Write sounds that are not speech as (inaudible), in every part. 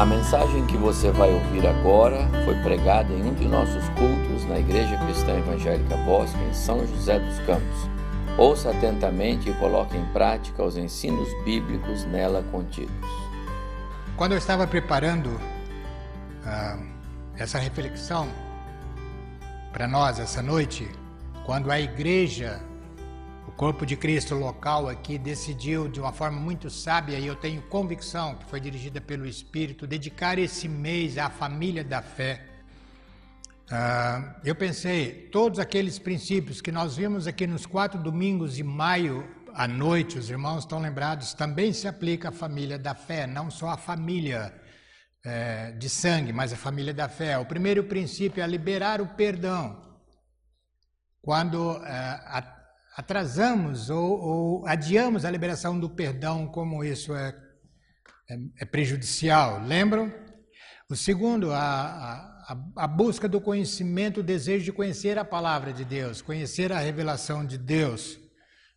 A mensagem que você vai ouvir agora foi pregada em um de nossos cultos na Igreja Cristã Evangélica Bosque, em São José dos Campos. Ouça atentamente e coloque em prática os ensinos bíblicos nela contidos. Quando eu estava preparando uh, essa reflexão para nós essa noite, quando a igreja o corpo de Cristo local aqui decidiu de uma forma muito sábia e eu tenho convicção que foi dirigida pelo Espírito dedicar esse mês à família da fé. Uh, eu pensei, todos aqueles princípios que nós vimos aqui nos quatro domingos de maio à noite, os irmãos estão lembrados, também se aplica à família da fé, não só à família é, de sangue, mas à família da fé. O primeiro princípio é liberar o perdão. Quando é, a, atrasamos ou, ou, adiamos a liberação do perdão, como isso é, é, é prejudicial. Lembram? O segundo, a, a, a, busca do conhecimento, o desejo de conhecer a palavra de Deus, conhecer a revelação de Deus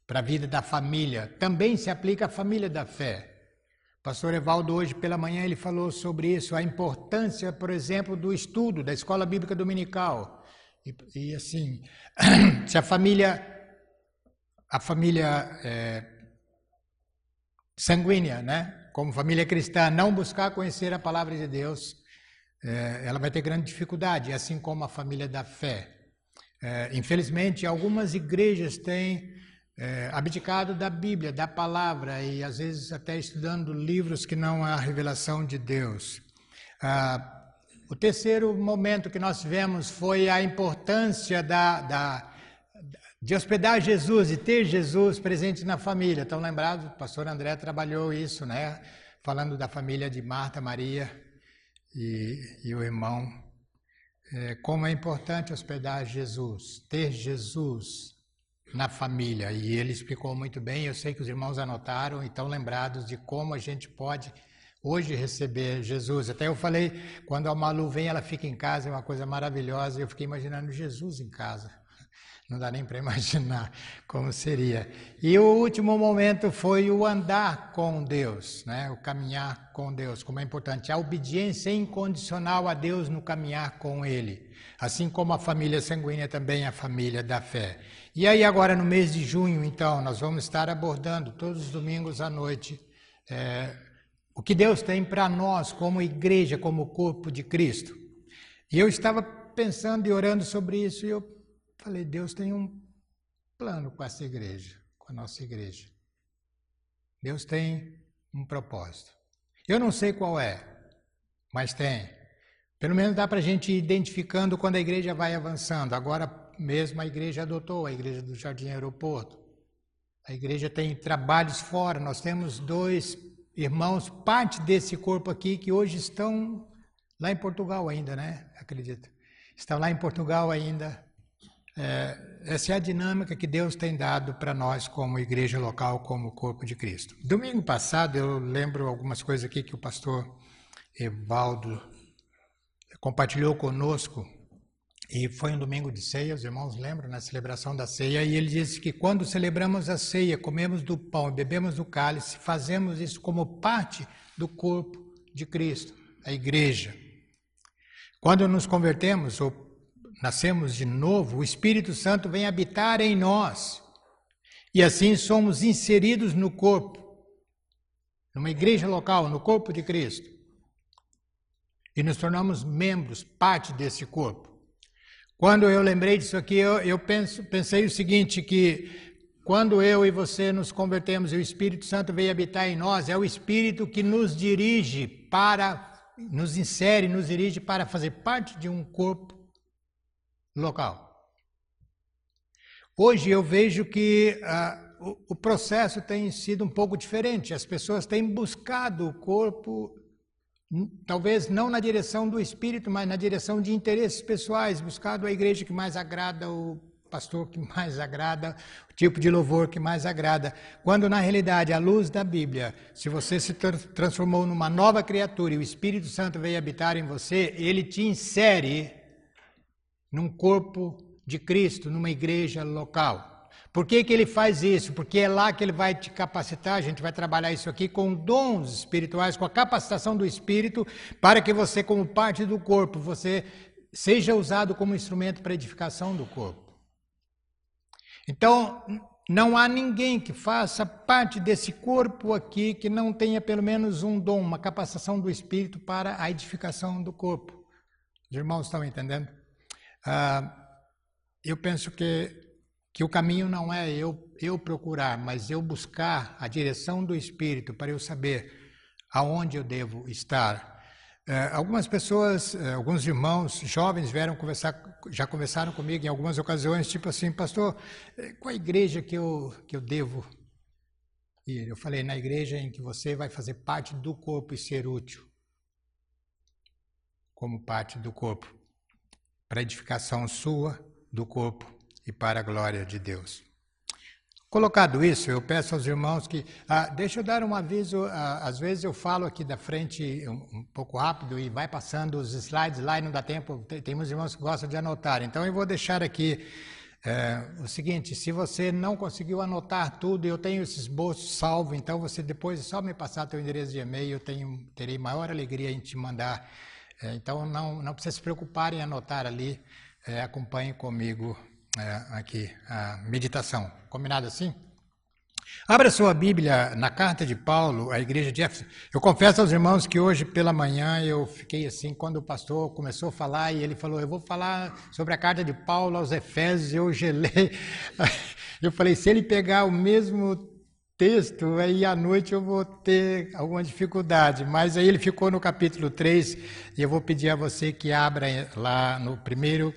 para a vida da família. Também se aplica à família da fé. O pastor Evaldo, hoje pela manhã, ele falou sobre isso, a importância, por exemplo, do estudo da escola bíblica dominical. E, e assim, (clears throat) se a família a família é, sanguínea, né? como família cristã, não buscar conhecer a palavra de Deus, é, ela vai ter grande dificuldade, assim como a família da fé. É, infelizmente, algumas igrejas têm é, abdicado da Bíblia, da palavra, e às vezes até estudando livros que não há revelação de Deus. Ah, o terceiro momento que nós tivemos foi a importância da, da de hospedar Jesus e ter Jesus presente na família. Estão lembrados? O pastor André trabalhou isso, né? Falando da família de Marta, Maria e, e o irmão. É, como é importante hospedar Jesus, ter Jesus na família. E ele explicou muito bem. Eu sei que os irmãos anotaram e estão lembrados de como a gente pode hoje receber Jesus. Até eu falei, quando a Malu vem, ela fica em casa, é uma coisa maravilhosa. Eu fiquei imaginando Jesus em casa. Não dá nem para imaginar como seria. E o último momento foi o andar com Deus, né? o caminhar com Deus, como é importante. A obediência incondicional a Deus no caminhar com Ele. Assim como a família sanguínea também é a família da fé. E aí, agora no mês de junho, então, nós vamos estar abordando todos os domingos à noite é, o que Deus tem para nós como igreja, como corpo de Cristo. E eu estava pensando e orando sobre isso e eu Falei, Deus tem um plano com essa igreja, com a nossa igreja. Deus tem um propósito. Eu não sei qual é, mas tem. Pelo menos dá para a gente ir identificando quando a igreja vai avançando. Agora mesmo a igreja adotou a igreja do Jardim Aeroporto. A igreja tem trabalhos fora. Nós temos dois irmãos, parte desse corpo aqui, que hoje estão lá em Portugal ainda, né? Acredito. Estão lá em Portugal ainda, é, essa é a dinâmica que Deus tem dado para nós como igreja local, como corpo de Cristo. Domingo passado eu lembro algumas coisas aqui que o pastor Evaldo compartilhou conosco e foi um domingo de ceia, os irmãos lembram, na celebração da ceia, e ele disse que quando celebramos a ceia, comemos do pão e bebemos do cálice, fazemos isso como parte do corpo de Cristo, a igreja. Quando nos convertemos ou nascemos de novo, o Espírito Santo vem habitar em nós. E assim somos inseridos no corpo, numa igreja local, no corpo de Cristo. E nos tornamos membros, parte desse corpo. Quando eu lembrei disso aqui, eu, eu penso, pensei o seguinte: que quando eu e você nos convertemos e o Espírito Santo veio habitar em nós, é o Espírito que nos dirige para, nos insere, nos dirige para fazer parte de um corpo local. Hoje eu vejo que ah, o, o processo tem sido um pouco diferente. As pessoas têm buscado o corpo, talvez não na direção do espírito, mas na direção de interesses pessoais, buscado a igreja que mais agrada, o pastor que mais agrada, o tipo de louvor que mais agrada. Quando na realidade, à luz da Bíblia, se você se transformou numa nova criatura e o Espírito Santo veio habitar em você, ele te insere num corpo de Cristo, numa igreja local. Por que, que ele faz isso? Porque é lá que ele vai te capacitar, a gente vai trabalhar isso aqui com dons espirituais, com a capacitação do espírito, para que você, como parte do corpo, você seja usado como instrumento para edificação do corpo. Então, não há ninguém que faça parte desse corpo aqui que não tenha pelo menos um dom, uma capacitação do espírito para a edificação do corpo. Os irmãos estão entendendo? Ah, eu penso que que o caminho não é eu, eu procurar, mas eu buscar a direção do Espírito para eu saber aonde eu devo estar. É, algumas pessoas, é, alguns irmãos jovens vieram conversar, já conversaram comigo em algumas ocasiões, tipo assim, pastor, é, qual a igreja que eu, que eu devo ir? Eu falei, na igreja em que você vai fazer parte do corpo e ser útil como parte do corpo, para edificação sua, do corpo e para a glória de Deus. Colocado isso, eu peço aos irmãos que. Ah, deixa eu dar um aviso. Ah, às vezes eu falo aqui da frente um, um, pouco rápido e vai passando os slides lá e não dá tempo. Tem, tem uns irmãos que gostam de anotar. Então eu vou deixar aqui é, o seguinte: se você não conseguiu anotar tudo, eu tenho esse esboço salvo, então você depois é só me passar teu endereço de e-mail, eu tenho, terei maior alegria em te mandar. É, então não, não precisa se preocupar em anotar ali. É, acompanhe comigo é, aqui a meditação. Combinado assim? Abra sua Bíblia na carta de Paulo à igreja de Éfeso. Eu confesso aos irmãos que hoje pela manhã eu fiquei assim, quando o pastor começou a falar e ele falou, eu vou falar sobre a carta de Paulo aos Efésios, eu gelei. (laughs) Eu falei, se ele pegar o mesmo texto, aí à noite eu vou ter alguma dificuldade. Mas aí ele ficou no capítulo 3 e eu vou pedir a você que abra lá no primeiro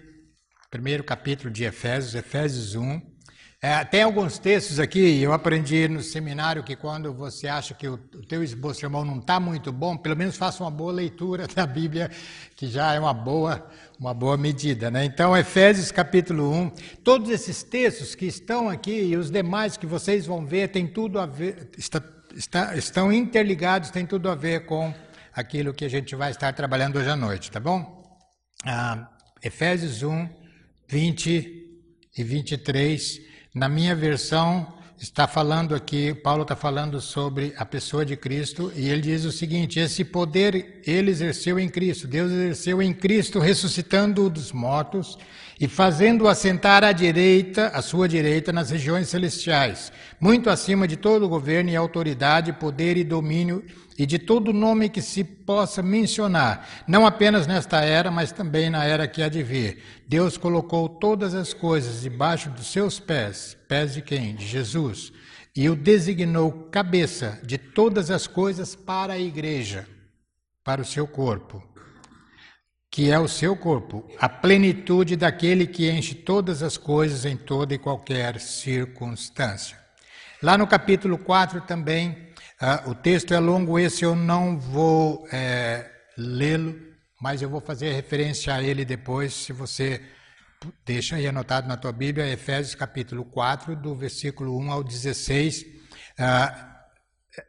primeiro capítulo de Efésios, Efésios 1. É, tem alguns textos aqui, eu aprendi no seminário que quando você acha que o, o teu esboço, irmão, não está muito bom, pelo menos faça uma boa leitura (laughs) da Bíblia, que já é uma boa, uma boa medida. Né? Então, Efésios capítulo 1, todos esses textos que estão aqui e os demais que vocês vão ver, tem tudo a ver, está, está, estão interligados, tem tudo a ver com aquilo que a gente vai estar trabalhando hoje à noite, tá bom? Ah, Efésios 1, 20 e 23. Na minha versão, está falando aqui, Paulo está falando sobre a pessoa de Cristo, e ele diz o seguinte: esse poder ele exerceu em Cristo, Deus exerceu em Cristo, ressuscitando-o dos mortos e fazendo-o assentar à direita, à sua direita, nas regiões celestiais, muito acima de todo governo e autoridade, poder e domínio e de todo nome que se possa mencionar, não apenas nesta era, mas também na era que há de vir. Deus colocou todas as coisas debaixo dos seus pés, pés de quem? De Jesus, e o designou cabeça de todas as coisas para a igreja, para o seu corpo, que é o seu corpo, a plenitude daquele que enche todas as coisas em toda e qualquer circunstância. Lá no capítulo 4 também ah, o texto é longo, esse eu não vou é, lê-lo, mas eu vou fazer referência a ele depois, se você deixa aí anotado na tua Bíblia, Efésios capítulo 4, do versículo 1 ao 16. Ah,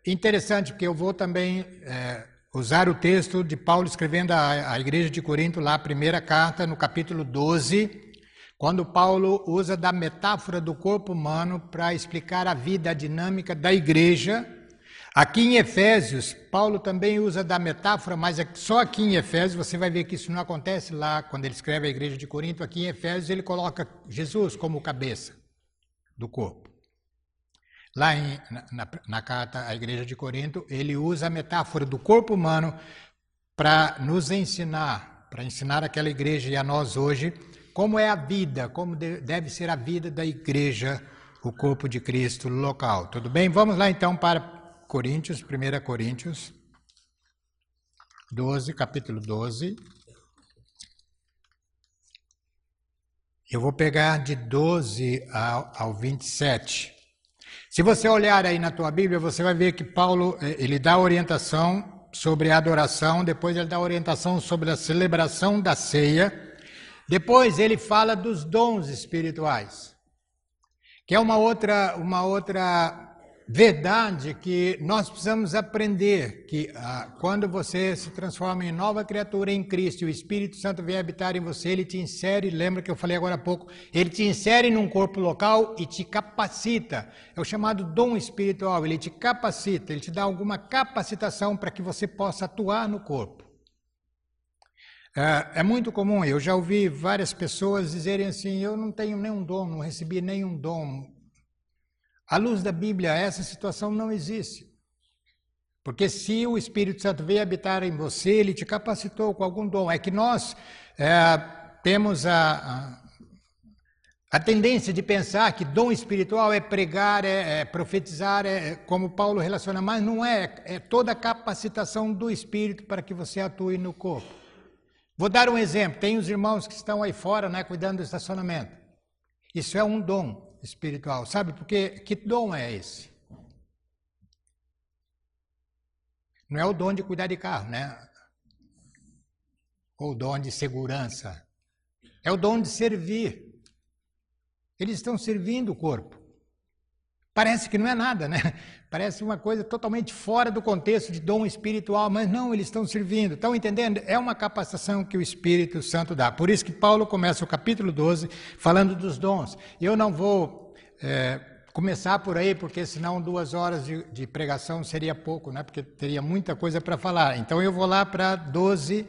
interessante, porque eu vou também é, usar o texto de Paulo escrevendo à, à igreja de Corinto, lá a primeira carta, no capítulo 12, quando Paulo usa da metáfora do corpo humano para explicar a vida, a dinâmica da igreja, Aqui em Efésios, Paulo também usa da metáfora, mas é só aqui em Efésios você vai ver que isso não acontece lá quando ele escreve a igreja de Corinto. Aqui em Efésios ele coloca Jesus como cabeça do corpo. Lá em, na, na carta à igreja de Corinto, ele usa a metáfora do corpo humano para nos ensinar, para ensinar aquela igreja e a nós hoje, como é a vida, como deve ser a vida da igreja, o corpo de Cristo local. Tudo bem? Vamos lá então para Coríntios, 1 Coríntios 12, capítulo 12. Eu vou pegar de 12 ao, ao 27. Se você olhar aí na tua Bíblia, você vai ver que Paulo eh, ele dá orientação sobre a adoração, depois ele dá orientação sobre a celebração da ceia, depois ele fala dos dons espirituais, que é uma outra, uma outra verdade que nós precisamos aprender que ah, quando você se transforma em nova criatura em Cristo o Espírito Santo vem habitar em você, ele te insere, lembra que eu falei agora há pouco, ele te insere num corpo local e te capacita. É o chamado dom espiritual, ele te capacita, ele te dá alguma capacitação para que você possa atuar no corpo. É, é muito comum, eu já ouvi várias pessoas dizerem assim: eu não tenho nenhum dom, não recebi nenhum dom. À luz da Bíblia, essa situação não existe. Porque se o Espírito Santo veio habitar em você, ele te capacitou com algum dom. É que nós é, temos a, a, a, tendência de pensar que dom espiritual é pregar, é, é profetizar, é, como Paulo relaciona, mas não é. É toda a capacitação do Espírito para que você atue no corpo. Vou dar um exemplo. Tem os irmãos que estão aí fora, né, cuidando do estacionamento. Isso é um dom espiritual. Sabe porque que dom é esse? Não é o dom de cuidar de carro, né? Ou o dom de segurança. É o dom de servir. Eles estão servindo o corpo. Parece que não é nada, né? Parece uma coisa totalmente fora do contexto de dom espiritual, mas não, eles estão servindo. Estão entendendo? É uma capacitação que o Espírito Santo dá. Por isso que Paulo começa o capítulo 12 falando dos dons. Eu não vou é, começar por aí, porque senão duas horas de, de, pregação seria pouco, né? Porque teria muita coisa para falar. Então eu vou lá para 12,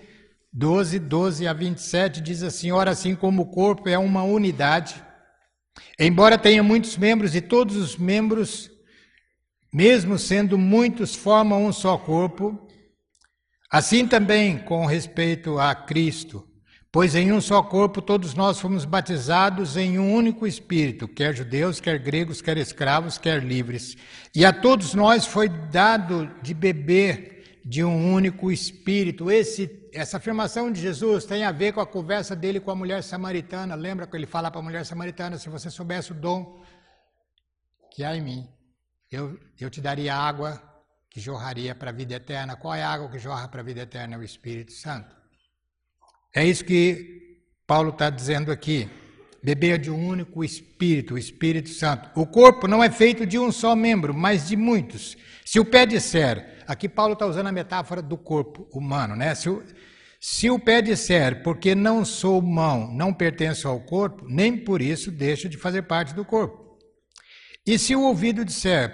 12, 12 a 27, diz assim: Ora, assim como o corpo é uma unidade Embora tenha muitos membros e todos os membros, mesmo sendo muitos, formam um só corpo, assim também com respeito a Cristo, pois em um só corpo todos nós fomos batizados em um único Espírito, quer judeus, quer gregos, quer escravos, quer livres, e a todos nós foi dado de beber de um único Espírito. Esse essa afirmação de Jesus tem a ver com a conversa dele com a mulher samaritana. Lembra que ele fala para a mulher samaritana: se você soubesse o dom que há em mim, eu, eu te daria água que jorraria para a vida eterna. Qual é a água que jorra para a vida eterna? É o Espírito Santo. É isso que Paulo está dizendo aqui. Beber de um único Espírito, o Espírito Santo. O corpo não é feito de um só membro, mas de muitos. Se o pé disser, aqui Paulo está usando a metáfora do corpo humano, né? Se o, se o pé disser, porque não sou mão, não pertenço ao corpo, nem por isso deixo de fazer parte do corpo. E se o ouvido disser,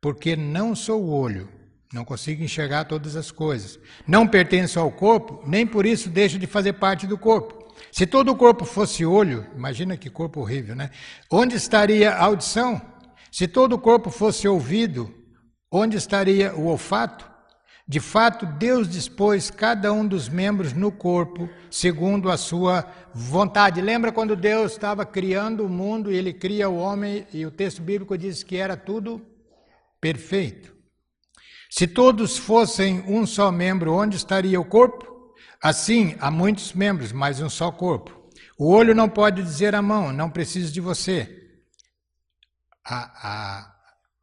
porque não sou olho, não consigo enxergar todas as coisas, não pertenço ao corpo, nem por isso deixo de fazer parte do corpo. Se todo o corpo fosse olho, imagina que corpo horrível, né? Onde estaria a audição? Se todo o corpo fosse ouvido, onde estaria o olfato? De fato, Deus dispôs cada um dos membros no corpo segundo a sua vontade. Lembra quando Deus estava criando o mundo e ele cria o homem e o texto bíblico diz que era tudo perfeito? Se todos fossem um só membro, onde estaria o corpo? Assim, há muitos membros, mas um só corpo. O olho não pode dizer à mão, não preciso de você. A,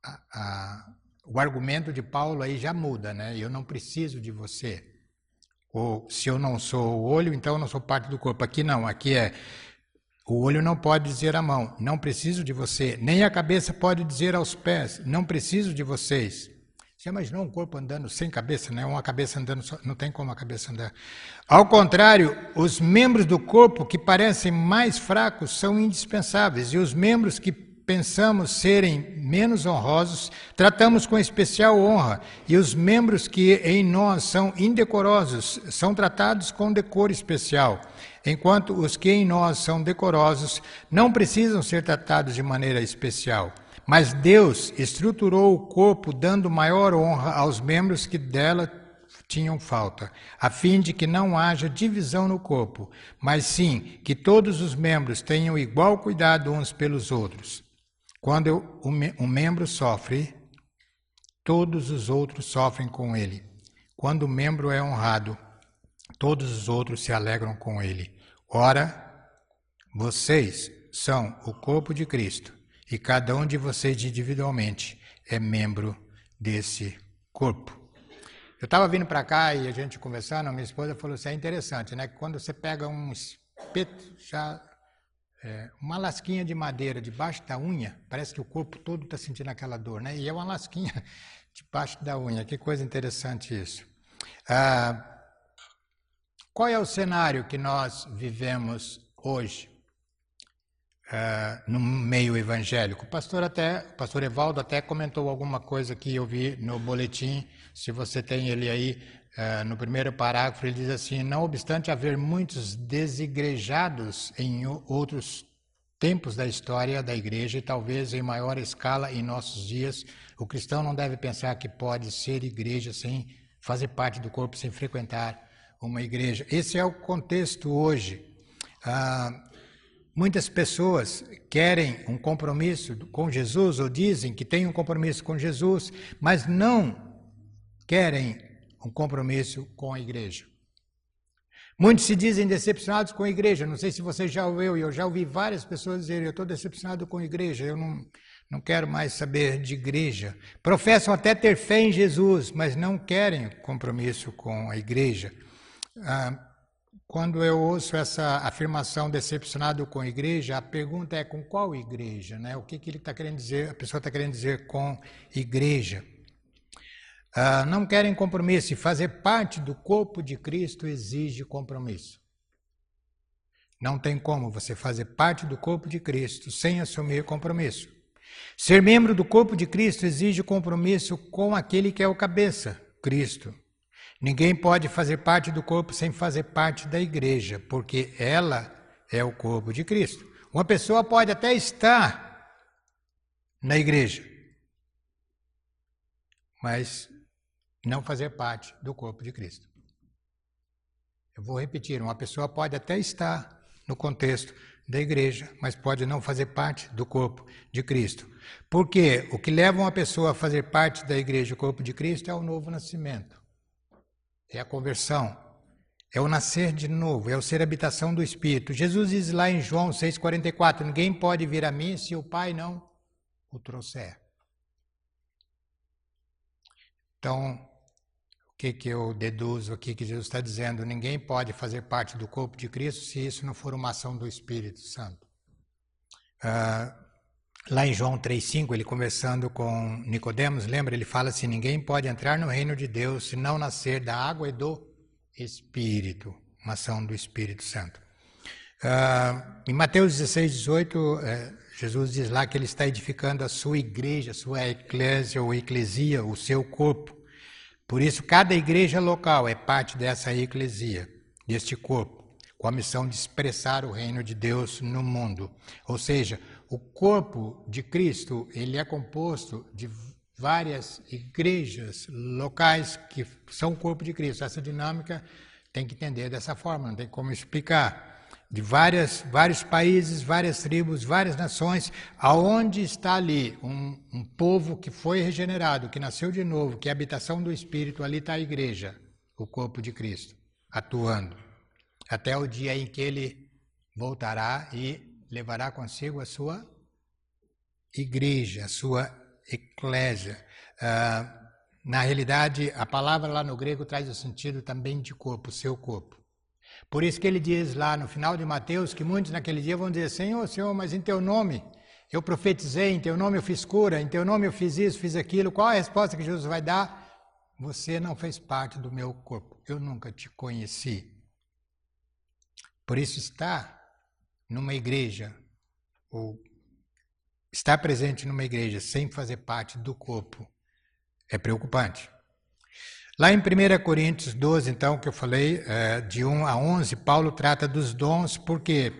a, a, o argumento de Paulo aí já muda, né? Eu não preciso de você. Ou se eu não sou o olho, então eu não sou parte do corpo. Aqui não, aqui é o olho não pode dizer à mão, não preciso de você. Nem a cabeça pode dizer aos pés, não preciso de vocês. Você imaginou um corpo andando sem cabeça, né? Uma cabeça andando só, não tem como a cabeça andar. Ao contrário, os membros do corpo que parecem mais fracos são indispensáveis e os membros que pensamos serem menos honrosos, tratamos com especial honra, e os membros que em nós são indecorosos são tratados com decoro especial, enquanto os que em nós são decorosos não precisam ser tratados de maneira especial. Mas Deus estruturou o corpo dando maior honra aos membros que dela tinham falta, a fim de que não haja divisão no corpo, mas sim que todos os membros tenham igual cuidado uns pelos outros. Quando um membro sofre, todos os outros sofrem com ele. Quando o membro é honrado, todos os outros se alegram com ele. Ora, vocês são o corpo de Cristo e cada um de vocês individualmente é membro desse corpo. Eu estava vindo para cá e a gente conversando, minha esposa falou assim: é interessante, né? Quando você pega um espeto, já é, uma lasquinha de madeira debaixo da unha, parece que o corpo todo está sentindo aquela dor, né? E é uma lasquinha (laughs) debaixo da unha. Que coisa interessante isso. Ah, qual é o cenário que nós vivemos hoje ah, no meio evangélico? O pastor até, o pastor Evaldo até comentou alguma coisa que eu vi no boletim. Se você tem ele aí no primeiro parágrafo, ele diz assim: não obstante haver muitos desigrejados em outros tempos da história da igreja e talvez em maior escala em nossos dias, o cristão não deve pensar que pode ser igreja sem fazer parte do corpo, sem frequentar uma igreja. Esse é o contexto hoje. Ah, muitas pessoas querem um compromisso com Jesus ou dizem que têm um compromisso com Jesus, mas não querem um compromisso com a igreja. Muitos se dizem decepcionados com a igreja. Não sei se você já ouviu, eu já ouvi várias pessoas dizerem: Eu estou decepcionado com a igreja, eu não, não quero mais saber de igreja. Professam até ter fé em Jesus, mas não querem compromisso com a igreja. Ah, quando eu ouço essa afirmação decepcionado com a igreja, a pergunta é com qual igreja, né? O que, que ele está querendo dizer? A pessoa está querendo dizer com igreja. Ah, não querem compromisso e fazer parte do corpo de Cristo exige compromisso. Não tem como você fazer parte do corpo de Cristo sem assumir compromisso. Ser membro do corpo de Cristo exige compromisso com aquele que é o cabeça, Cristo. Ninguém pode fazer parte do corpo sem fazer parte da igreja, porque ela é o corpo de Cristo. Uma pessoa pode até estar na igreja, mas não fazer parte do corpo de Cristo. Eu vou repetir: uma pessoa pode até estar no contexto da igreja, mas pode não fazer parte do corpo de Cristo. Porque o que leva uma pessoa a fazer parte da igreja, o corpo de Cristo, é o novo nascimento, é a conversão, é o nascer de novo, é o ser habitação do Espírito. Jesus diz lá em João 6,44: Ninguém pode vir a mim se o Pai não o trouxer. Então, que, que eu deduzo aqui que Jesus está dizendo? Ninguém pode fazer parte do corpo de Cristo se isso não for uma ação do Espírito Santo. Uh, lá em João 3,5, ele conversando com Nicodemos, lembra? Ele fala assim: ninguém pode entrar no reino de Deus se não nascer da água e do Espírito, uma ação do Espírito Santo. Uh, em Mateus 16, 18, eh, Jesus diz lá que ele está edificando a sua igreja, a sua eclésia ou eclesia, o seu corpo. Por isso, cada igreja local é parte dessa eclesia, deste corpo, com a missão de expressar o reino de Deus no mundo. Ou seja, o corpo de Cristo, ele é composto de várias igrejas locais que são o corpo de Cristo. Essa dinâmica tem que entender dessa forma, não tem como explicar de várias, vários países, várias tribos, várias nações, aonde está ali um, um povo que foi regenerado, que nasceu de novo, que é a habitação do Espírito, ali está a igreja, o corpo de Cristo, atuando, até o dia em que ele voltará e levará consigo a sua igreja, a sua eclésia. Ah, na realidade, a palavra lá no grego traz o sentido também de corpo, seu corpo. Por isso que ele diz lá no final de Mateus que muitos naquele dia vão dizer: Senhor, Senhor, mas em teu nome eu profetizei, em teu nome eu fiz cura, em teu nome eu fiz isso, fiz aquilo. Qual a resposta que Jesus vai dar? Você não fez parte do meu corpo, eu nunca te conheci. Por isso, estar numa igreja, ou estar presente numa igreja sem fazer parte do corpo, é preocupante. Lá em 1 Coríntios 12, então, que eu falei, é, de 1 a 11, Paulo trata dos dons, por quê?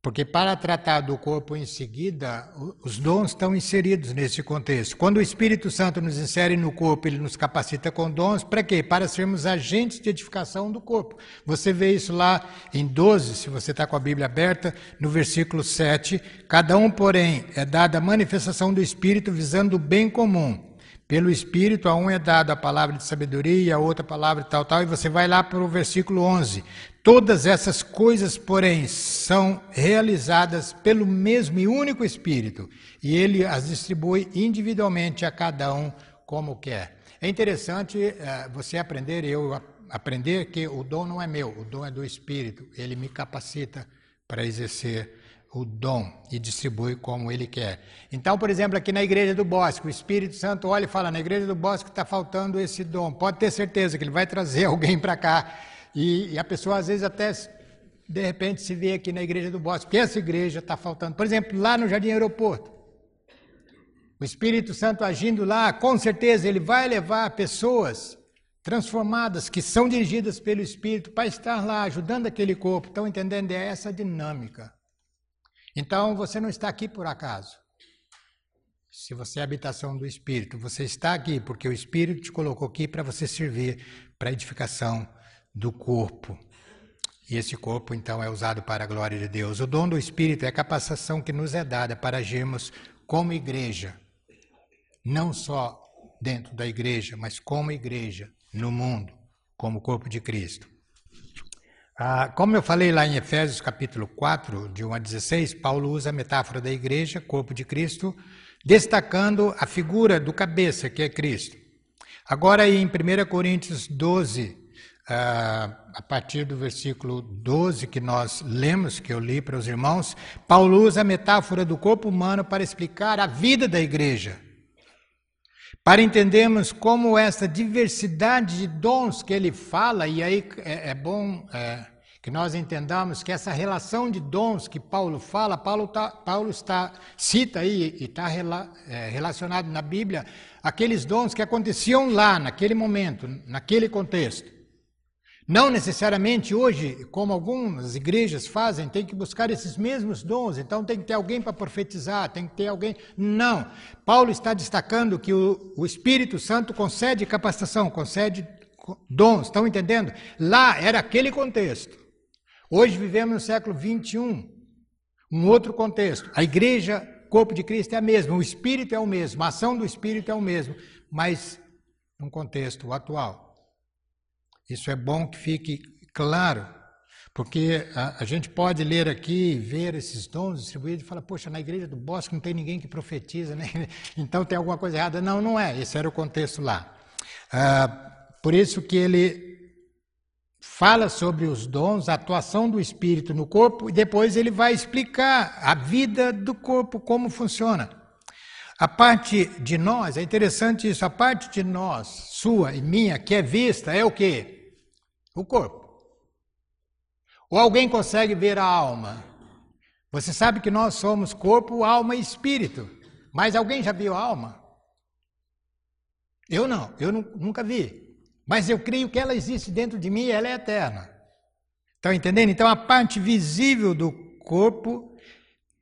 Porque para tratar do corpo em seguida, os dons estão inseridos nesse contexto. Quando o Espírito Santo nos insere no corpo, ele nos capacita com dons, para quê? Para sermos agentes de edificação do corpo. Você vê isso lá em 12, se você está com a Bíblia aberta, no versículo 7. Cada um, porém, é dada a manifestação do Espírito visando o bem comum. Pelo Espírito, a um é dada a palavra de sabedoria a outra palavra tal, tal, e você vai lá para o versículo 11. Todas essas coisas, porém, são realizadas pelo mesmo e único Espírito, e ele as distribui individualmente a cada um como quer. É interessante uh, você aprender, eu aprender que o dom não é meu, o dom é do Espírito, ele me capacita para exercer o dom e distribui como ele quer. Então, por exemplo, aqui na igreja do Bosque, o Espírito Santo olha e fala: na igreja do Bosque está faltando esse dom. Pode ter certeza que ele vai trazer (laughs) alguém para cá. E, e, a pessoa às vezes até de repente se vê aqui na igreja do Bosque, porque essa igreja está faltando. Por exemplo, lá no Jardim Aeroporto. O Espírito Santo agindo lá, com certeza ele vai levar pessoas transformadas que são dirigidas pelo Espírito para estar lá ajudando aquele corpo. Estão entendendo? É essa dinâmica. Então você não está aqui por acaso. Se você é habitação do Espírito, você está aqui porque o Espírito te colocou aqui para você servir para a edificação do corpo. E esse corpo, então, é usado para a glória de Deus. O dom do Espírito é a capacitação que nos é dada para agirmos como igreja, não só dentro da igreja, mas como igreja no mundo, como corpo de Cristo. Ah, como eu falei lá em Efésios capítulo 4, de 1 a 16, Paulo usa a metáfora da igreja, corpo de Cristo, destacando a figura do cabeça, que é Cristo. Agora, em 1 Coríntios 12, ah, a partir do versículo 12 que nós lemos, que eu li para os irmãos, Paulo usa a metáfora do corpo humano para explicar a vida da igreja. Para entendermos como essa diversidade de dons que ele fala, e aí é, é bom é, que nós entendamos que essa relação de dons que Paulo fala, Paulo, tá, Paulo está, cita aí e está rela, é, relacionado na Bíblia, aqueles dons que aconteciam lá, naquele momento, naquele contexto. Não necessariamente hoje, como algumas igrejas fazem, tem que buscar esses mesmos dons, então tem que ter alguém para profetizar, tem que ter alguém. Não. Paulo está destacando que o, o Espírito Santo concede capacitação, concede dons, estão entendendo? Lá era aquele contexto. Hoje vivemos no século 21, um outro contexto. A igreja, corpo de Cristo é a mesma, o Espírito é o mesmo, a ação do Espírito é o mesmo, mas num contexto atual. Isso é bom que fique claro, porque a, a gente pode ler aqui, ver esses dons distribuídos e falar, poxa, na igreja do Bosque não tem ninguém que profetiza, né? (laughs) então tem alguma coisa errada. Não, não é, esse era o contexto lá. Ah, por isso que ele fala sobre os dons, a atuação do Espírito no corpo, e depois ele vai explicar a vida do corpo, como funciona. A parte de nós, é interessante isso, a parte de nós, sua e minha, que é vista, é o quê? O corpo. Ou alguém consegue ver a alma? Você sabe que nós somos corpo, alma e espírito. Mas alguém já viu a alma? Eu não, eu nunca vi. Mas eu creio que ela existe dentro de mim e ela é eterna. Estão entendendo? Então a parte visível do corpo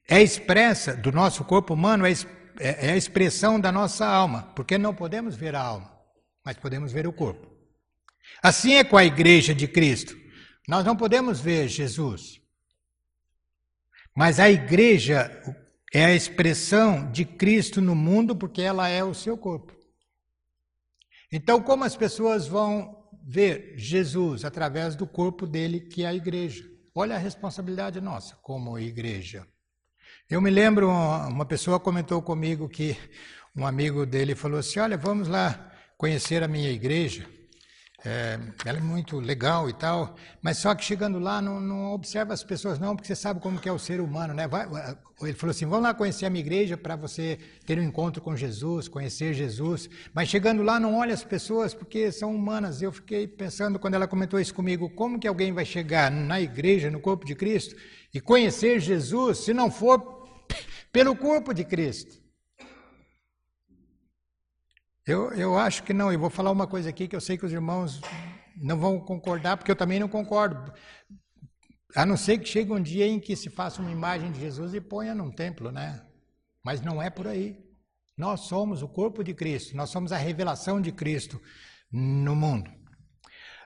é expressa, do nosso corpo humano, é, é, é a expressão da nossa alma. Porque não podemos ver a alma, mas podemos ver o corpo. Assim é com a igreja de Cristo. Nós não podemos ver Jesus, mas a igreja é a expressão de Cristo no mundo porque ela é o seu corpo. Então, como as pessoas vão ver Jesus através do corpo dele, que é a igreja? Olha a responsabilidade nossa como igreja. Eu me lembro, uma pessoa comentou comigo que um amigo dele falou assim: Olha, vamos lá conhecer a minha igreja. É, ela é muito legal e tal, mas só que chegando lá não, não, observa as pessoas não, porque você sabe como que é o ser humano, né? Vai, ele falou assim, vamos lá conhecer a minha igreja para você ter um encontro com Jesus, conhecer Jesus, mas chegando lá não olha as pessoas porque são humanas. Eu fiquei pensando quando ela comentou isso comigo, como que alguém vai chegar na igreja, no corpo de Cristo e conhecer Jesus se não for pelo corpo de Cristo? Eu, eu acho que não. Eu vou falar uma coisa aqui que eu sei que os irmãos não vão concordar, porque eu também não concordo. A não ser que chegue um dia em que se faça uma imagem de Jesus e ponha num templo, né? Mas não é por aí. Nós somos o corpo de Cristo, nós somos a revelação de Cristo no mundo.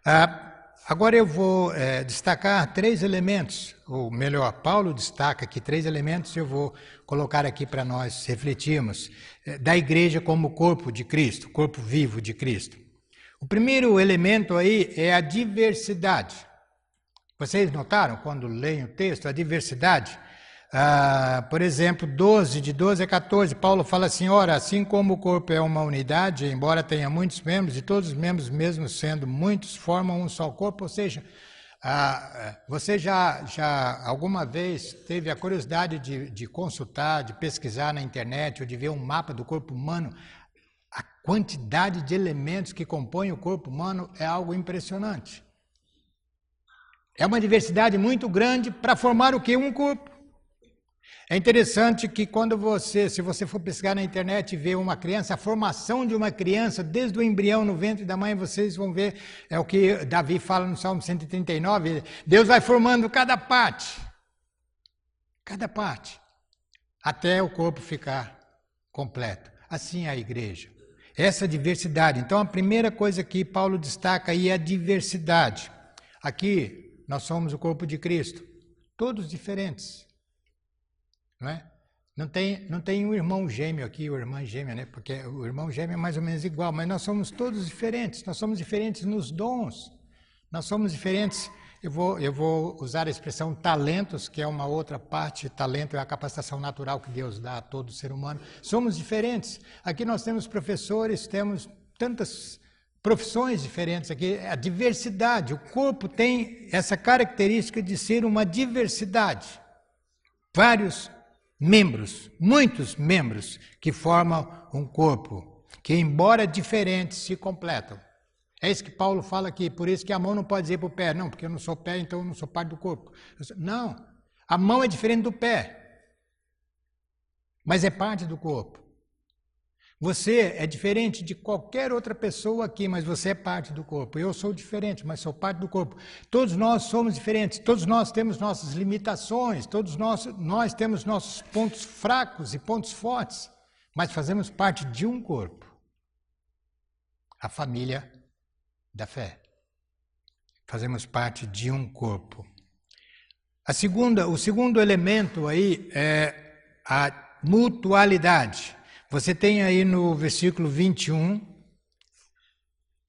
Ah, Agora eu vou é, destacar três elementos, ou melhor, Paulo destaca aqui três elementos, eu vou colocar aqui para nós refletirmos, é, da igreja como corpo de Cristo, corpo vivo de Cristo. O primeiro elemento aí é a diversidade. Vocês notaram quando leem o texto a diversidade? Ah, por exemplo, 12, de 12 a 14, Paulo fala assim: ora, assim como o corpo é uma unidade, embora tenha muitos membros, e todos os membros, mesmo sendo muitos, formam um só corpo, ou seja, Ah, você já, já alguma vez teve a curiosidade de, de consultar, de pesquisar na internet ou de ver um mapa do corpo humano? A quantidade de elementos que compõem o corpo humano é algo impressionante. É uma diversidade muito grande para formar o que? Um corpo. É interessante que quando você, se você for pesquisar na internet e ver uma criança, a formação de uma criança desde o embrião no ventre da mãe, vocês vão ver, é o que Davi fala no Salmo 139, Deus vai formando cada parte, cada parte, até o corpo ficar completo. Assim é a igreja. Essa diversidade. Então a primeira coisa que Paulo destaca aí é a diversidade. Aqui nós somos o corpo de Cristo, todos diferentes. Não é? Não tem, não tem um irmão gêmeo aqui, ou irmã gêmea, né? Porque o irmão gêmeo é mais ou menos igual, mas nós somos todos diferentes. Nós somos diferentes nos dons. Nós somos diferentes. Eu vou, eu vou usar a expressão talentos, que é uma outra parte. Talento é a capacitação natural que Deus dá a todo ser humano. Somos diferentes. Aqui nós temos professores, temos tantas profissões diferentes aqui. A diversidade. O corpo tem essa característica de ser uma diversidade. Vários membros, muitos membros que formam um corpo, que embora diferentes se completam. É isso que Paulo fala aqui, por isso que a mão não pode dizer para o pé, não, porque eu não sou pé, então eu não sou parte do corpo. Não, a mão é diferente do pé, mas é parte do corpo. Você é diferente de qualquer outra pessoa aqui, mas você é parte do corpo. Eu sou diferente, mas sou parte do corpo. Todos nós somos diferentes, todos nós temos nossas limitações, todos nós, nós temos nossos pontos fracos e pontos fortes, mas fazemos parte de um corpo a família da fé. Fazemos parte de um corpo. A segunda, o segundo elemento aí é a mutualidade. Você tem aí no versículo 21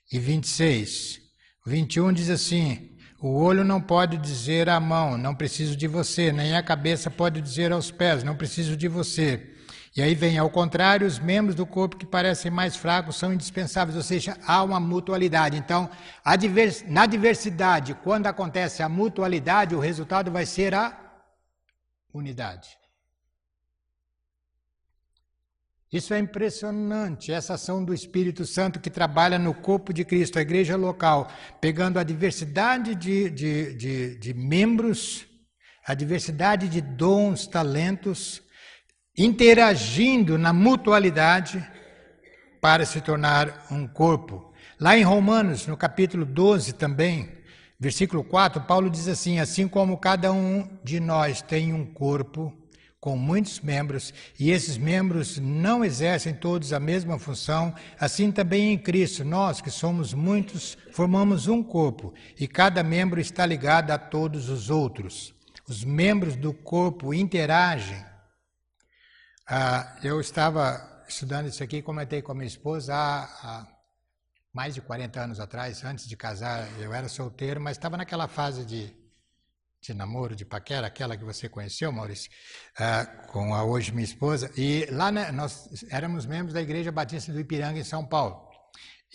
e 26. O 21 diz assim: O olho não pode dizer à mão, não preciso de você, nem a cabeça pode dizer aos pés, não preciso de você. E aí vem, ao contrário, os membros do corpo que parecem mais fracos são indispensáveis, ou seja, há uma mutualidade. Então, na diversidade, quando acontece a mutualidade, o resultado vai ser a unidade. Isso é impressionante, essa ação do Espírito Santo que trabalha no corpo de Cristo, a igreja local, pegando a diversidade de, de, de, de membros, a diversidade de dons, talentos, interagindo na mutualidade para se tornar um corpo. Lá em Romanos, no capítulo 12 também, versículo 4, Paulo diz assim: Assim como cada um de nós tem um corpo, com muitos membros, e esses membros não exercem todos a mesma função, assim também em Cristo, nós que somos muitos, formamos um corpo, e cada membro está ligado a todos os outros. Os membros do corpo interagem. Ah, eu estava estudando isso aqui, comentei com a minha esposa há, há mais de 40 anos atrás, antes de casar, eu era solteiro, mas estava naquela fase de de namoro, de paquera, aquela que você conheceu, Maurício, uh, com a hoje minha esposa. E lá né, nós éramos membros da Igreja Batista do Ipiranga, em São Paulo.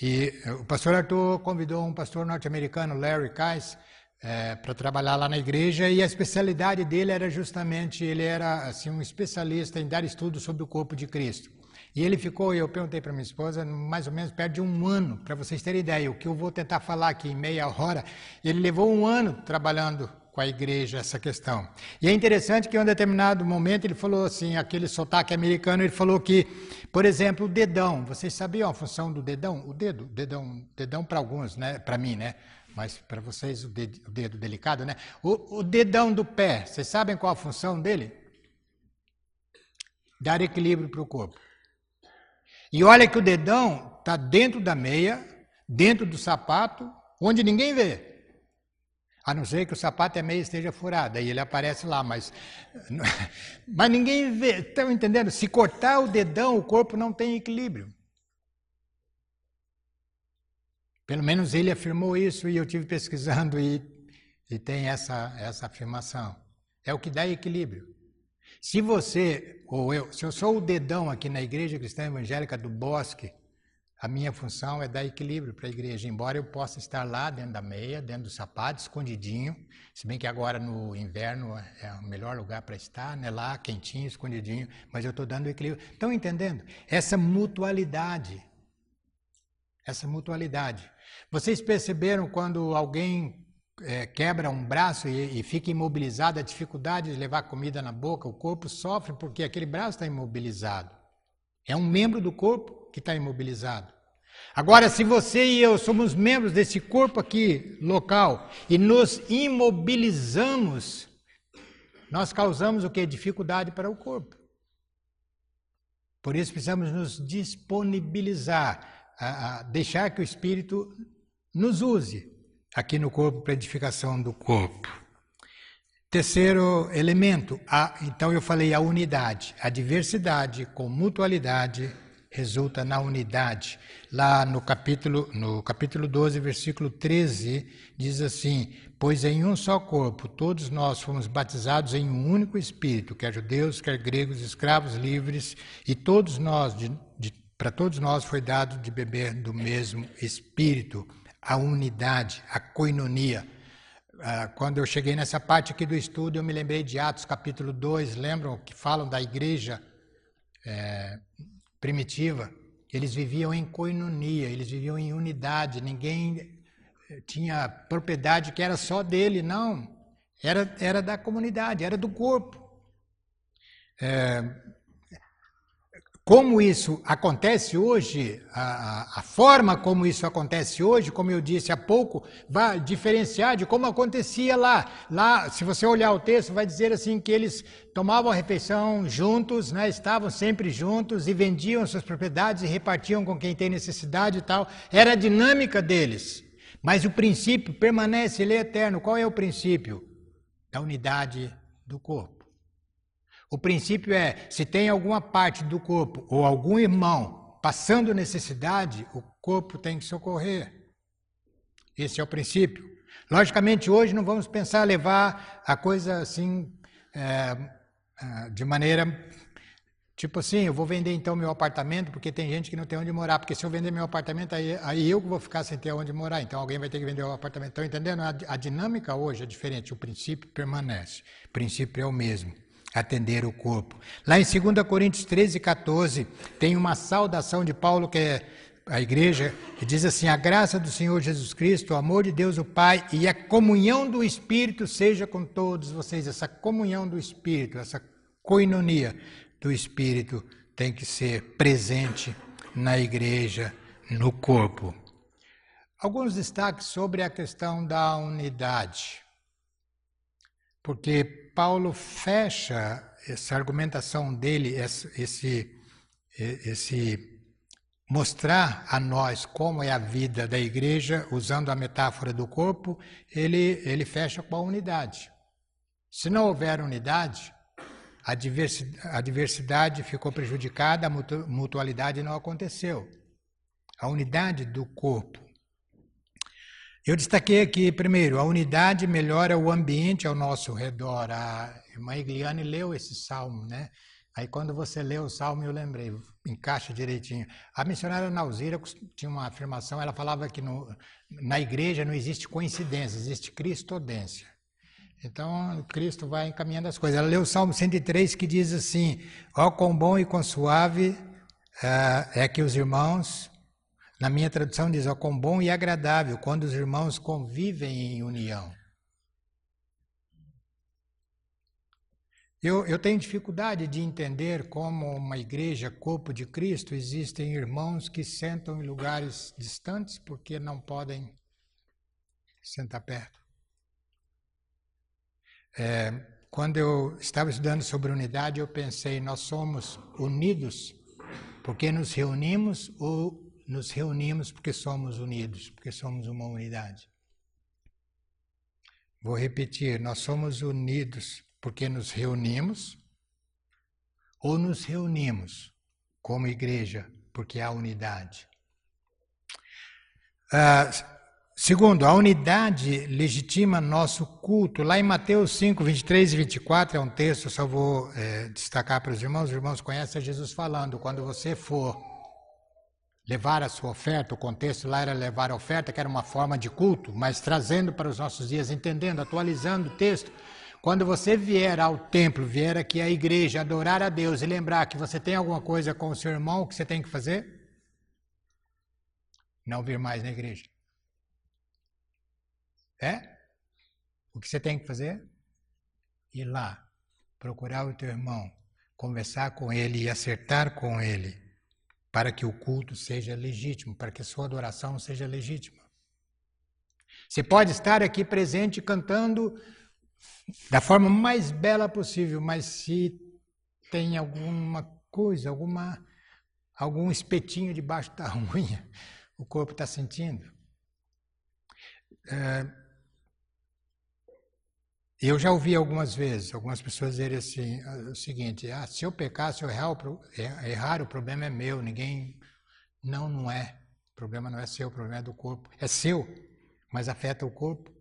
E o pastor Arthur convidou um pastor norte-americano, Larry Kais, é, para trabalhar lá na igreja e a especialidade dele era justamente, ele era assim um especialista em dar estudos sobre o corpo de Cristo. E ele ficou, eu perguntei para minha esposa, mais ou menos perto de um ano, para vocês terem ideia, o que eu vou tentar falar aqui em meia hora, ele levou um ano trabalhando com a igreja essa questão. E é interessante que em um determinado momento ele falou assim, aquele sotaque americano, ele falou que, por exemplo, o dedão, vocês sabiam a função do dedão? O dedo, dedão, dedão para alguns, né? Para mim, né? Mas para vocês o dedo, o dedo, delicado, né? O, o dedão do pé, vocês sabem qual a função dele? Dar equilíbrio para o corpo. E olha que o dedão está dentro da meia, dentro do sapato, onde ninguém vê. A não ser que o sapato é meio esteja furado, aí ele aparece lá, mas. (laughs) Mas ninguém vê. Estão entendendo? Se cortar o dedão, o corpo não tem equilíbrio. Pelo menos ele afirmou isso e eu tive pesquisando e, e tem essa, essa afirmação. É o que dá equilíbrio. Se você, ou eu, se eu sou o dedão aqui na Igreja Cristã Evangélica do Bosque, A minha função é dar equilíbrio para a igreja, embora eu possa estar lá dentro da meia, dentro do sapato, escondidinho, se bem que agora no inverno é o melhor lugar para estar, né? lá quentinho, escondidinho, mas eu estou dando equilíbrio. Estão entendendo? Essa mutualidade. Essa mutualidade. Vocês perceberam quando alguém é, quebra um braço e, e, fica imobilizado, a dificuldade de levar comida na boca, o corpo sofre porque aquele braço está imobilizado. É um membro do corpo que está imobilizado. Agora, se você e eu somos membros desse corpo aqui, local, e nos imobilizamos, nós causamos o que? Dificuldade para o corpo. Por isso precisamos nos disponibilizar, a, a deixar que o Espírito nos use aqui no corpo para edificação do corpo. Terceiro elemento, a, então eu falei a unidade, a diversidade com mutualidade resulta na unidade. Lá no capítulo, no capítulo 12, versículo 13, diz assim: Pois em um só corpo todos nós fomos batizados em um único Espírito, quer judeus, quer gregos, escravos livres, e todos nós, para todos nós foi dado de beber do mesmo Espírito, a unidade, a coinonia. Ah, quando eu cheguei nessa parte aqui do estudo, eu me lembrei de Atos capítulo 2, lembram que falam da igreja é, primitiva, eles viviam em coinonia, eles viviam em unidade, ninguém eh, tinha propriedade que era só dele, não. Era, era da comunidade, era do corpo. É, como isso acontece hoje, a, a, forma como isso acontece hoje, como eu disse há pouco, vai diferenciar de como acontecia lá. Lá, se você olhar o texto, vai dizer assim que eles tomavam a refeição juntos, né, estavam sempre juntos e vendiam suas propriedades e repartiam com quem tem necessidade e tal. Era a dinâmica deles. Mas o princípio permanece, ele é eterno. Qual é o princípio? Da unidade do corpo. O princípio é: se tem alguma parte do corpo ou algum irmão passando necessidade, o corpo tem que socorrer. Esse é o princípio. Logicamente, hoje não vamos pensar levar a coisa assim, é, é, de maneira. Tipo assim, eu vou vender então meu apartamento porque tem gente que não tem onde morar. Porque se eu vender meu apartamento, aí, aí eu vou ficar sem ter onde morar. Então alguém vai ter que vender o apartamento. Estão entendendo? A, a dinâmica hoje é diferente. O princípio permanece. O princípio é o mesmo atender o corpo. Lá em 2 Coríntios 13, 14, tem uma saudação de Paulo que é a igreja, que diz assim: A graça do Senhor Jesus Cristo, o amor de Deus o Pai e a comunhão do Espírito seja com todos vocês. Essa comunhão do Espírito, essa coinonia do Espírito tem que ser presente na igreja, no corpo. Alguns destaques sobre a questão da unidade. Porque Paulo fecha essa argumentação dele, esse, esse mostrar a nós como é a vida da igreja, usando a metáfora do corpo, ele, ele fecha com a unidade. Se não houver unidade, a diversidade, a diversidade ficou prejudicada, a mutualidade não aconteceu. A unidade do corpo eu destaquei aqui, primeiro, a unidade melhora o ambiente ao nosso redor. A irmã Igliane leu esse salmo, né? Aí quando você leu o salmo, eu lembrei, encaixa direitinho. A missionária Nauzira tinha uma afirmação, ela falava que no, na igreja não existe coincidência, existe cristodência. Então, Cristo vai encaminhando as coisas. Ela leu o Salmo 103 que diz assim: Ó, oh, quão bom e quão suave uh, é que os irmãos na minha tradução diz: ó, quão bom e agradável quando os irmãos convivem em união. Eu, eu tenho dificuldade de entender como uma igreja, corpo de Cristo, existem irmãos que sentam em lugares distantes porque não podem sentar perto. É, quando eu estava estudando sobre unidade, eu pensei: nós somos unidos porque nos reunimos ou nos reunimos porque somos unidos, porque somos uma unidade. Vou repetir: nós somos unidos porque nos reunimos, ou nos reunimos como igreja porque há unidade. Ah, segundo, a unidade legitima nosso culto. Lá em Mateus 5, 23 e 24, é um texto, só vou é, destacar para os irmãos. Os irmãos conhecem Jesus falando: quando você for levar a sua oferta, o contexto lá era levar a oferta, que era uma forma de culto, mas trazendo para os nossos dias, entendendo, atualizando o texto. Quando você vier ao templo, vier aqui à igreja, adorar a Deus e lembrar que você tem alguma coisa com o seu irmão, o que você tem que fazer? Não vir mais na igreja. É? O que você tem que fazer? Ir lá, procurar o teu irmão, conversar com ele e acertar com ele para que o culto seja legítimo, para que a sua adoração seja legítima. Você pode estar aqui presente cantando da forma mais bela possível, mas se tem alguma coisa, alguma algum espetinho debaixo da (laughs) unha, o corpo está sentindo. É, eu já ouvi algumas vezes algumas pessoas dizerem assim, ah, o seguinte, ah, se eu pecar, se eu errar, errar, o problema é meu, ninguém... Não, não é. O problema não é seu, o problema é do corpo. É seu, mas afeta o corpo.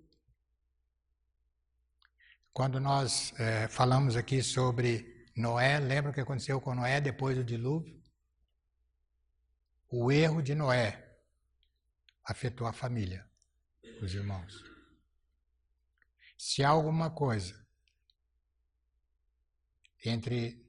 Quando nós é, falamos aqui sobre Noé, lembra o que aconteceu com Noé depois do dilúvio? O erro de Noé afetou a família, os irmãos. Se há alguma coisa entre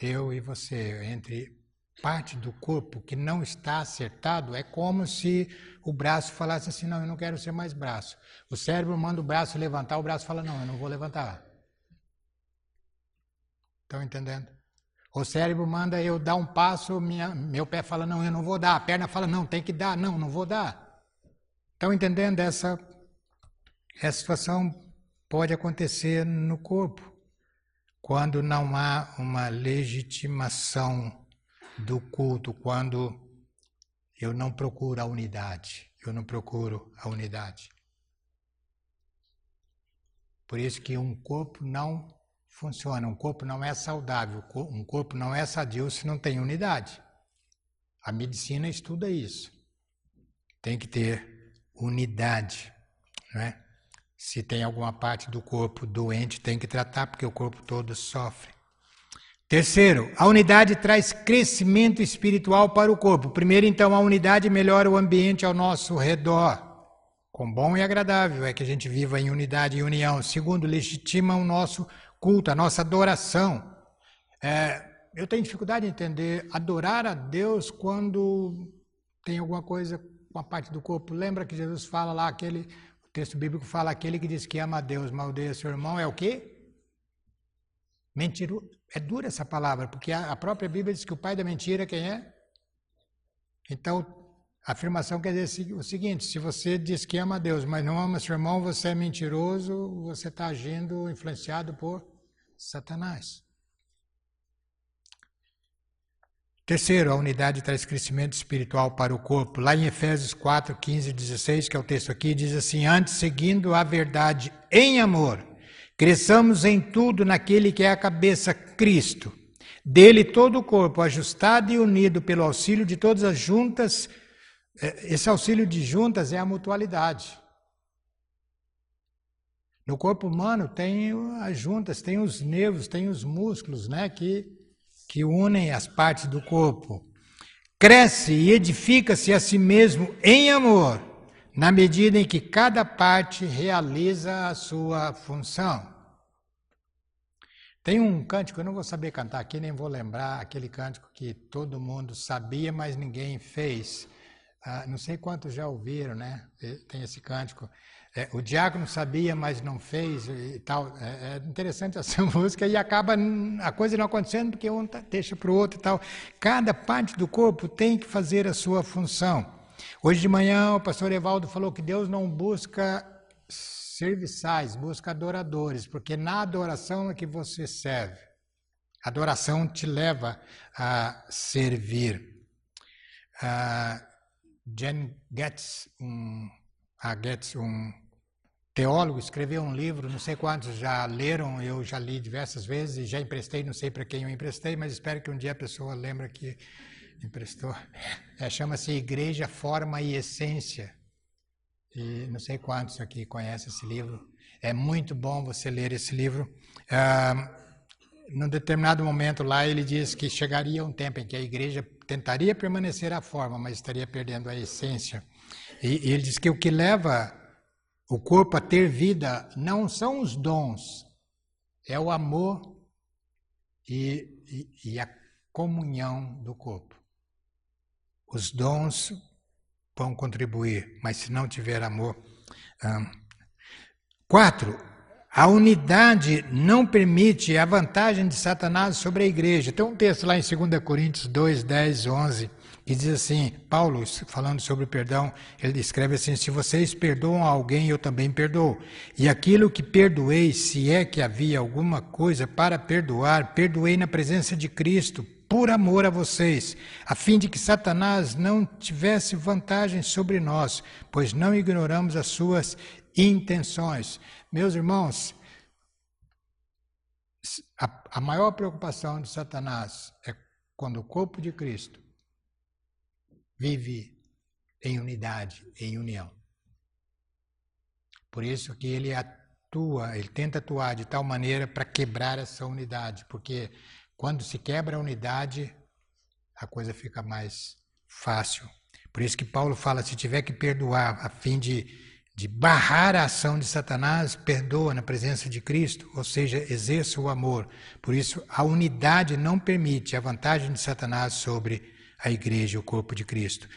eu e você, entre parte do corpo que não está acertado, é como se o braço falasse assim: não, eu não quero ser mais braço. O cérebro manda o braço levantar, o braço fala: não, eu não vou levantar. Estão entendendo? O cérebro manda eu dar um passo, minha, meu pé fala: não, eu não vou dar. A perna fala: não, tem que dar, não, não vou dar. Estão entendendo essa essa situação pode acontecer no corpo, quando não há uma legitimação do culto, quando eu não procuro a unidade, eu não procuro a unidade. Por isso que um corpo não funciona, um corpo não é saudável, um corpo não é sadio se não tem unidade. A medicina estuda isso. Tem que ter unidade, não é? Se tem alguma parte do corpo doente, tem que tratar, porque o corpo todo sofre. Terceiro, a unidade traz crescimento espiritual para o corpo. Primeiro, então, a unidade melhora o ambiente ao nosso redor. Com bom e agradável é que a gente viva em unidade e união. Segundo, legitima o nosso culto, a nossa adoração. É, eu tenho dificuldade em entender adorar a Deus quando tem alguma coisa com a parte do corpo. Lembra que Jesus fala lá aquele texto bíblico fala aquele que diz que ama a Deus, mas odeia seu irmão, é o quê? Mentiro. É dura essa palavra, porque a própria Bíblia diz que o pai da mentira quem é? Então, a afirmação quer dizer o seguinte: se você diz que ama a Deus, mas não ama seu irmão, você é mentiroso, você está agindo influenciado por Satanás. Terceiro, a unidade traz crescimento espiritual para o corpo. Lá em Efésios 4, 15 e 16, que é o texto aqui, diz assim: Antes, seguindo a verdade em amor, cresçamos em tudo naquele que é a cabeça, Cristo. Dele todo o corpo, ajustado e unido pelo auxílio de todas as juntas. É, esse auxílio de juntas é a mutualidade. No corpo humano tem as juntas, tem os nervos, tem os músculos, né? Que que unem as partes do corpo. Cresce e edifica-se a si mesmo em amor, na medida em que cada parte realiza a sua função. Tem um cântico, eu não vou saber cantar aqui, nem vou lembrar aquele cântico que todo mundo sabia, mas ninguém fez. Ah, não sei quantos já ouviram, né? Tem esse cântico. É, o diácono sabia, mas não fez e tal. É, é interessante (laughs) essa música e acaba a coisa não acontecendo porque um tá, deixa para o outro e tal. Cada parte do corpo tem que fazer a sua função. Hoje de manhã o pastor Evaldo falou que Deus não busca serviçais, busca adoradores, porque na adoração é que você serve. A adoração te leva a servir. Uh, Jen Getz, um, a Getz, um teólogo, escreveu um livro, não sei quantos já leram, eu já li diversas vezes e já emprestei, não sei para quem eu emprestei, mas espero que um dia a pessoa lembre que emprestou. É, Chama-se Igreja, Forma e Essência. E não sei quantos aqui conhecem esse livro. É muito bom você ler esse livro. Ah, num determinado momento lá, ele diz que chegaria um tempo em que a igreja tentaria permanecer à forma, mas estaria perdendo a essência. E, e ele diz que o que leva o corpo a ter vida não são os dons, é o amor e, e, e a comunhão do corpo. Os dons vão contribuir, mas se não tiver amor. quatro, a unidade não permite a vantagem de Satanás sobre a igreja. Tem um texto lá em 2 Coríntios 2, 10, 11, que diz assim: Paulo, falando sobre perdão, ele escreve assim: Se vocês perdoam alguém, eu também perdoo. E aquilo que perdoei, se é que havia alguma coisa para perdoar, perdoei na presença de Cristo, por amor a vocês, a fim de que Satanás não tivesse vantagem sobre nós, pois não ignoramos as suas intenções. Meus irmãos, a, a maior preocupação de Satanás é quando o corpo de Cristo vive em unidade, em união. Por isso que ele atua, ele tenta atuar de tal maneira para quebrar essa unidade, porque quando se quebra a unidade, a coisa fica mais fácil. Por isso que Paulo fala: se tiver que perdoar a fim de de barrar a ação de Satanás, perdoa na presença de Cristo, ou seja, exerça o amor. Por isso, a unidade não permite a vantagem de Satanás sobre a igreja, o corpo de Cristo.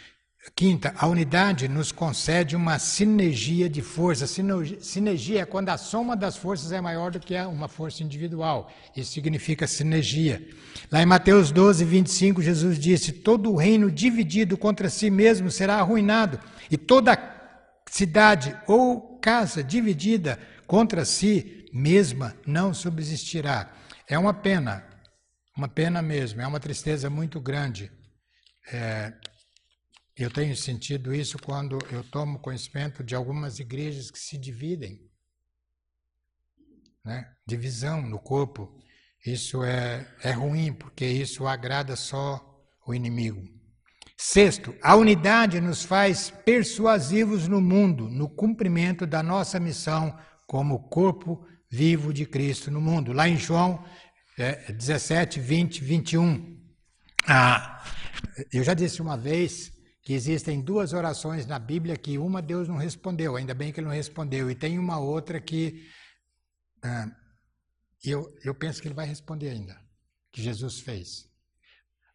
Quinta, a unidade nos concede uma sinergia de força. Sinergia é quando a soma das forças é maior do que uma força individual. Isso significa sinergia. Lá em Mateus 12, 25, Jesus disse: Todo reino dividido contra si mesmo será arruinado, e toda cidade ou casa dividida contra si mesma não subsistirá. É uma pena, uma pena mesmo, é uma tristeza muito grande. É, eu tenho sentido isso quando eu tomo conhecimento de algumas igrejas que se dividem. Né? Divisão no corpo. Isso é, é ruim, porque isso agrada só o inimigo. Sexto, a unidade nos faz persuasivos no mundo, no cumprimento da nossa missão como corpo vivo de Cristo no mundo. Lá em João é, 17, 20, 21. Ah, eu já disse uma vez que existem duas orações na Bíblia que uma Deus não respondeu, ainda bem que ele não respondeu, e tem uma outra que ah, eu, eu penso que ele vai responder ainda, que Jesus fez.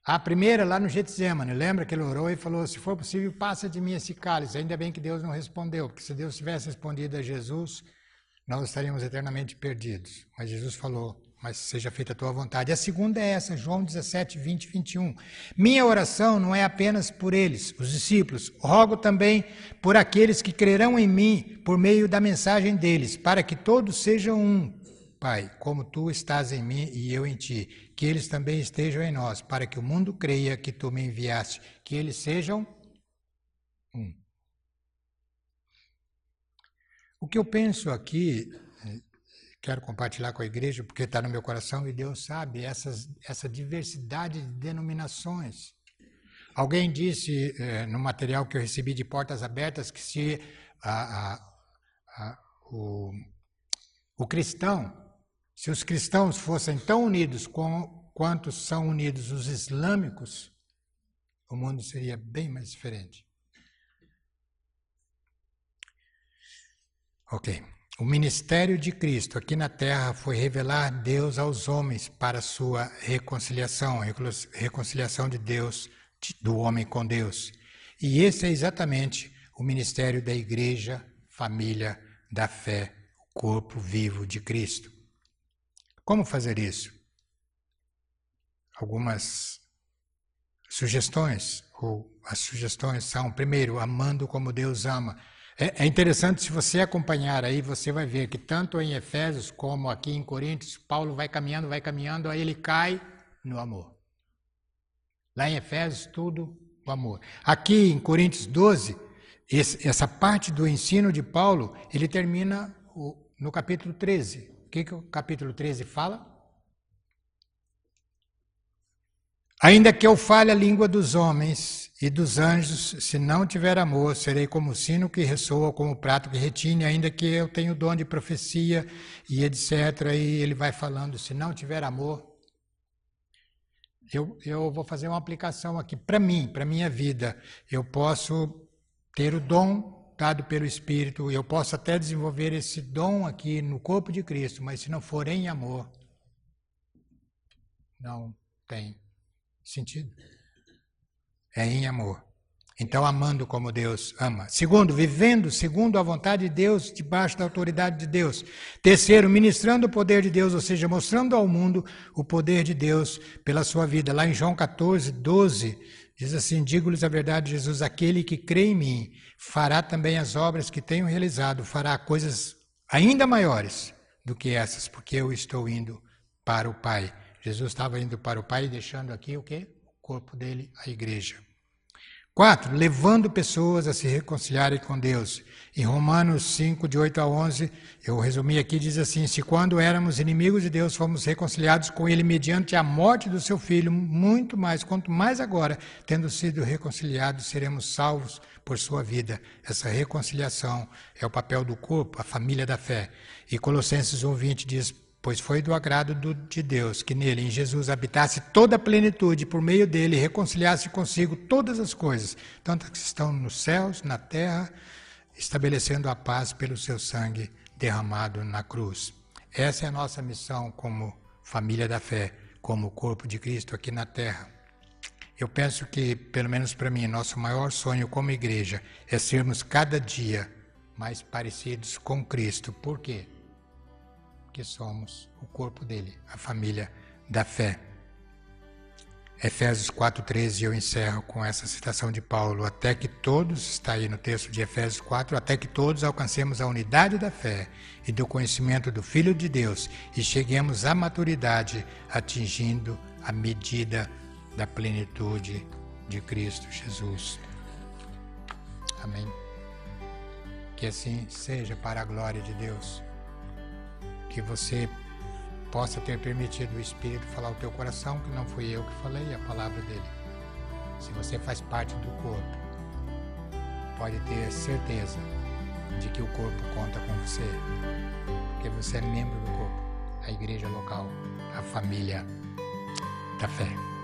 A primeira, lá no Getsemane, lembra que ele orou e falou: Se for possível, passa de mim esse cálice. Ainda bem que Deus não respondeu, porque se Deus tivesse respondido a Jesus, nós estaríamos eternamente perdidos. Mas Jesus falou: Mas seja feita a tua vontade. A segunda é essa, João 17, 20, 21. Minha oração não é apenas por eles, os discípulos, rogo também por aqueles que crerão em mim por meio da mensagem deles, para que todos sejam um, Pai, como tu estás em mim e eu em ti, que eles também estejam em nós, para que o mundo creia que tu me enviaste, que eles sejam um. O que eu penso aqui, quero compartilhar com a igreja, porque está no meu coração e Deus sabe, essas, essa diversidade de denominações. Alguém disse eh, no material que eu recebi de Portas Abertas que se a, a, a, o, o cristão se os cristãos fossem tão unidos com, quanto são unidos os islâmicos, o mundo seria bem mais diferente. Ok. O ministério de Cristo aqui na terra foi revelar Deus aos homens para sua reconciliação, reconciliação de Deus, do homem com Deus. E esse é exatamente o ministério da igreja, família da fé, o corpo vivo de Cristo. Como fazer isso? Algumas sugestões, ou as sugestões são, primeiro, amando como Deus ama. É, é interessante, se você acompanhar aí, você vai ver que tanto em Efésios como aqui em Coríntios, Paulo vai caminhando, vai caminhando, aí ele cai no amor. Lá em Efésios, tudo o amor. Aqui em Coríntios 12, esse, essa parte do ensino de Paulo, ele termina no capítulo 13 que, que o capítulo 13 fala? Ainda que eu fale a língua dos homens e dos anjos, se não tiver amor, serei como o sino que ressoa, como o prato que retine, ainda que eu tenha o dom de profecia e etc. E ele vai falando, se não tiver amor, eu, eu vou fazer uma aplicação aqui para mim, para minha vida. Eu posso ter o dom dado pelo Espírito, eu posso até desenvolver esse dom aqui no corpo de Cristo, mas se não for em amor, não tem sentido. É em amor. Então, amando como Deus ama. Segundo, vivendo segundo a vontade de Deus, debaixo da autoridade de Deus. Terceiro, ministrando o poder de Deus, ou seja, mostrando ao mundo o poder de Deus pela sua vida. Lá em João 14, 12, diz assim: Digo-lhes a verdade, Jesus, aquele que crê em mim fará também as obras que tenho realizado, fará coisas ainda maiores do que essas, porque eu estou indo para o Pai. Jesus estava indo para o Pai, deixando aqui o quê? O corpo dele, a igreja. Quatro, levando pessoas a se reconciliarem com Deus. Em Romanos 5, de 8 a 11, eu resumi aqui, diz assim: Se quando éramos inimigos de Deus fomos reconciliados com Ele mediante a morte do seu Filho, muito mais, quanto mais agora, tendo sido reconciliados, seremos salvos por sua vida. Essa reconciliação é o papel do corpo, a família da fé. E Colossenses 1, 20 diz: pois foi do agrado do, de Deus que nele, em Jesus, habitasse toda a plenitude, por meio dele reconciliasse consigo todas as coisas, tanto que estão nos céus, na terra, estabelecendo a paz pelo seu sangue derramado na cruz. Essa é a nossa missão como família da fé, como corpo de Cristo aqui na terra. Eu penso que, pelo menos para mim, nosso maior sonho como igreja é sermos cada dia mais parecidos com Cristo. Por quê? Que somos o corpo dele, a família da fé. Efésios 4,13, eu encerro com essa citação de Paulo, até que todos, está aí no texto de Efésios 4, até que todos alcancemos a unidade da fé e do conhecimento do Filho de Deus e cheguemos à maturidade, atingindo a medida da plenitude de Cristo Jesus. Amém. Que assim seja para a glória de Deus que você possa ter permitido o Espírito falar o teu coração, que não fui eu que falei, é a palavra dele. Se você faz parte do corpo, pode ter certeza de que o corpo conta com você, porque você é membro do corpo, a igreja local, a família da fé.